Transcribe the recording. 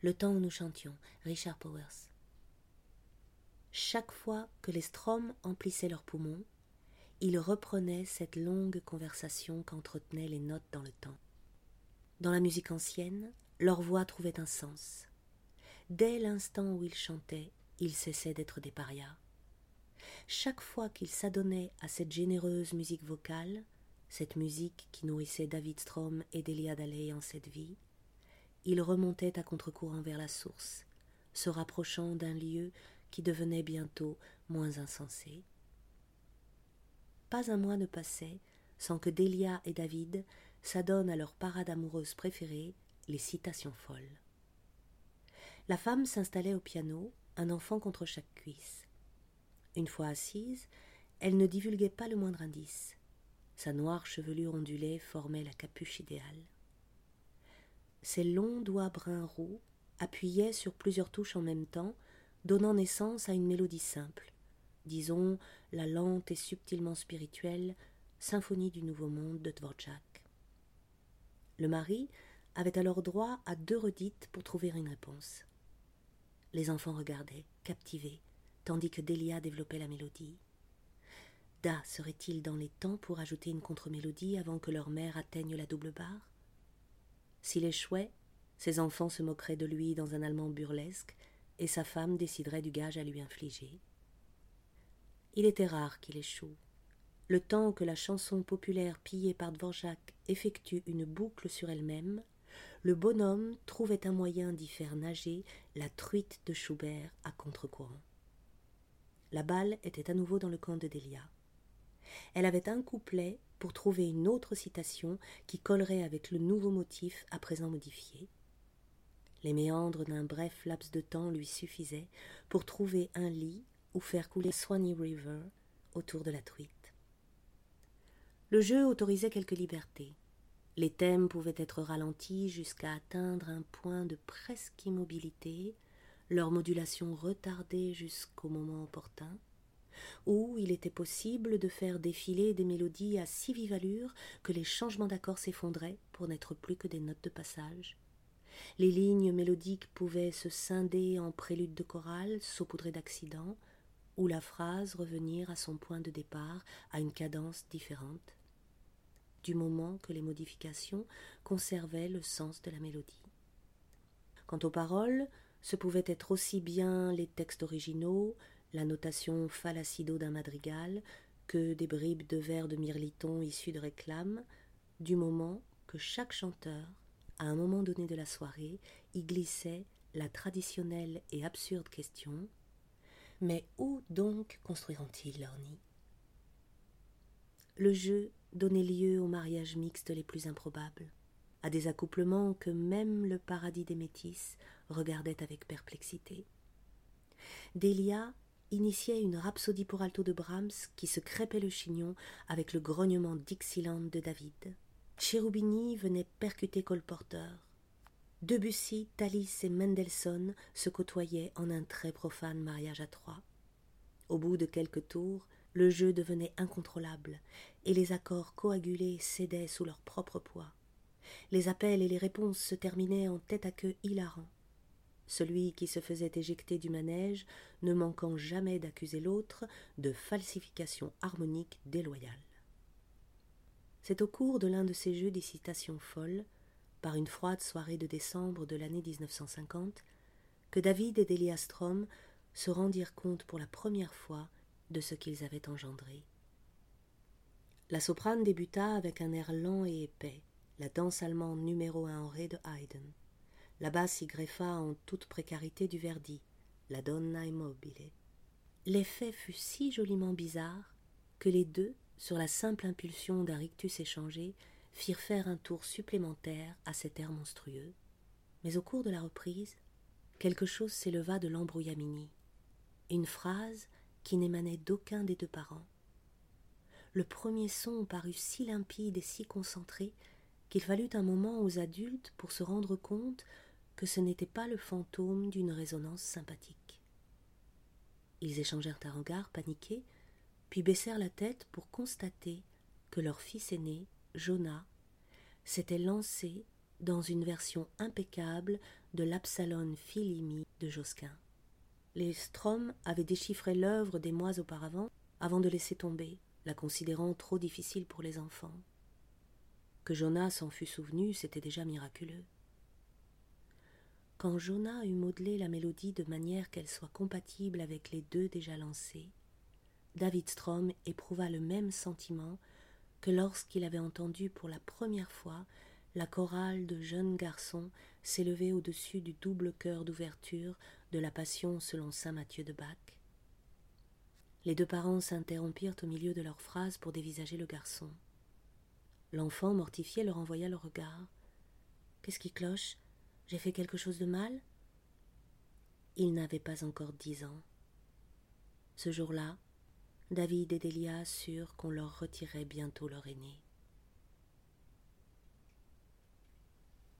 le temps où nous chantions, Richard Powers. Chaque fois que les stromes emplissaient leurs poumons, ils reprenaient cette longue conversation qu'entretenaient les notes dans le temps. Dans la musique ancienne, leur voix trouvait un sens. Dès l'instant où ils chantaient, ils cessaient d'être des parias. Chaque fois qu'ils s'adonnaient à cette généreuse musique vocale, cette musique qui nourrissait David Strom et Delia Daley en cette vie, ils remontaient à contre-courant vers la source, se rapprochant d'un lieu qui devenait bientôt moins insensé. Pas un mois ne passait sans que Delia et David s'adonnent à leur parade amoureuse préférée, les citations folles. La femme s'installait au piano, un enfant contre chaque cuisse. Une fois assise, elle ne divulguait pas le moindre indice. Sa noire chevelure ondulée formait la capuche idéale. Ses longs doigts bruns roux appuyaient sur plusieurs touches en même temps, donnant naissance à une mélodie simple, disons la lente et subtilement spirituelle symphonie du Nouveau Monde de Dvorak. Le mari avait alors droit à deux redites pour trouver une réponse. Les enfants regardaient, captivés, tandis que Delia développait la mélodie. Da serait-il dans les temps pour ajouter une contre-mélodie avant que leur mère atteigne la double barre? S'il échouait, ses enfants se moqueraient de lui dans un allemand burlesque, et sa femme déciderait du gage à lui infliger. Il était rare qu'il échoue. Le temps que la chanson populaire pillée par Dvorak effectue une boucle sur elle-même, le bonhomme trouvait un moyen d'y faire nager la truite de Schubert à contre-courant. La balle était à nouveau dans le camp de Delia. Elle avait un couplet pour trouver une autre citation qui collerait avec le nouveau motif à présent modifié. Les méandres d'un bref laps de temps lui suffisaient pour trouver un lit ou faire couler Swanee River autour de la truite. Le jeu autorisait quelques libertés. Les thèmes pouvaient être ralentis jusqu'à atteindre un point de presque immobilité, leur modulation retardée jusqu'au moment opportun, où il était possible de faire défiler des mélodies à si vive allure que les changements d'accords s'effondraient pour n'être plus que des notes de passage. Les lignes mélodiques pouvaient se scinder en préludes de chorale saupoudrées d'accidents, ou la phrase revenir à son point de départ à une cadence différente du moment que les modifications conservaient le sens de la mélodie. Quant aux paroles, ce pouvaient être aussi bien les textes originaux, la notation falacido d'un madrigal, que des bribes de vers de mirliton issus de réclames, du moment que chaque chanteur, à un moment donné de la soirée, y glissait la traditionnelle et absurde question Mais où donc construiront-ils leur nid? Le jeu donnait lieu aux mariages mixtes les plus improbables, à des accouplements que même le paradis des métis regardait avec perplexité. Initiait une rhapsodie pour alto de Brahms qui se crêpait le chignon avec le grognement Dixieland de David. Cherubini venait percuter Colporteur. Debussy, Thalys et Mendelssohn se côtoyaient en un très profane mariage à trois. Au bout de quelques tours, le jeu devenait incontrôlable, et les accords coagulés cédaient sous leur propre poids. Les appels et les réponses se terminaient en tête à queue hilarant. Celui qui se faisait éjecter du manège ne manquant jamais d'accuser l'autre de falsification harmonique déloyale. C'est au cours de l'un de ces jeux d'excitation folle, par une froide soirée de décembre de l'année 1950, que David et Delia Strom se rendirent compte pour la première fois de ce qu'ils avaient engendré. La soprane débuta avec un air lent et épais, la danse allemande numéro un en ré de Haydn. La basse y greffa en toute précarité du Verdi, la Donna Immobile. L'effet fut si joliment bizarre que les deux, sur la simple impulsion d'un rictus échangé, firent faire un tour supplémentaire à cet air monstrueux. Mais au cours de la reprise, quelque chose s'éleva de l'embrouillamini. Une phrase qui n'émanait d'aucun des deux parents. Le premier son parut si limpide et si concentré qu'il fallut un moment aux adultes pour se rendre compte que ce n'était pas le fantôme d'une résonance sympathique. Ils échangèrent un regard paniqué, puis baissèrent la tête pour constater que leur fils aîné, Jonah, s'était lancé dans une version impeccable de l'Absalon Philimi de Josquin. Les Strom avaient déchiffré l'œuvre des mois auparavant avant de laisser tomber, la considérant trop difficile pour les enfants. Que Jonas s'en fût souvenu, c'était déjà miraculeux. Quand Jonas eut modelé la mélodie de manière qu'elle soit compatible avec les deux déjà lancés, David Strom éprouva le même sentiment que lorsqu'il avait entendu pour la première fois la chorale de jeunes garçons s'élever au-dessus du double chœur d'ouverture de la Passion selon saint Matthieu de Bach. Les deux parents s'interrompirent au milieu de leurs phrases pour dévisager le garçon. L'enfant, mortifié, leur envoya le regard. Qu'est-ce qui cloche? J'ai fait quelque chose de mal? Il n'avait pas encore dix ans. Ce jour-là, David et Delia surent qu'on leur retirait bientôt leur aîné.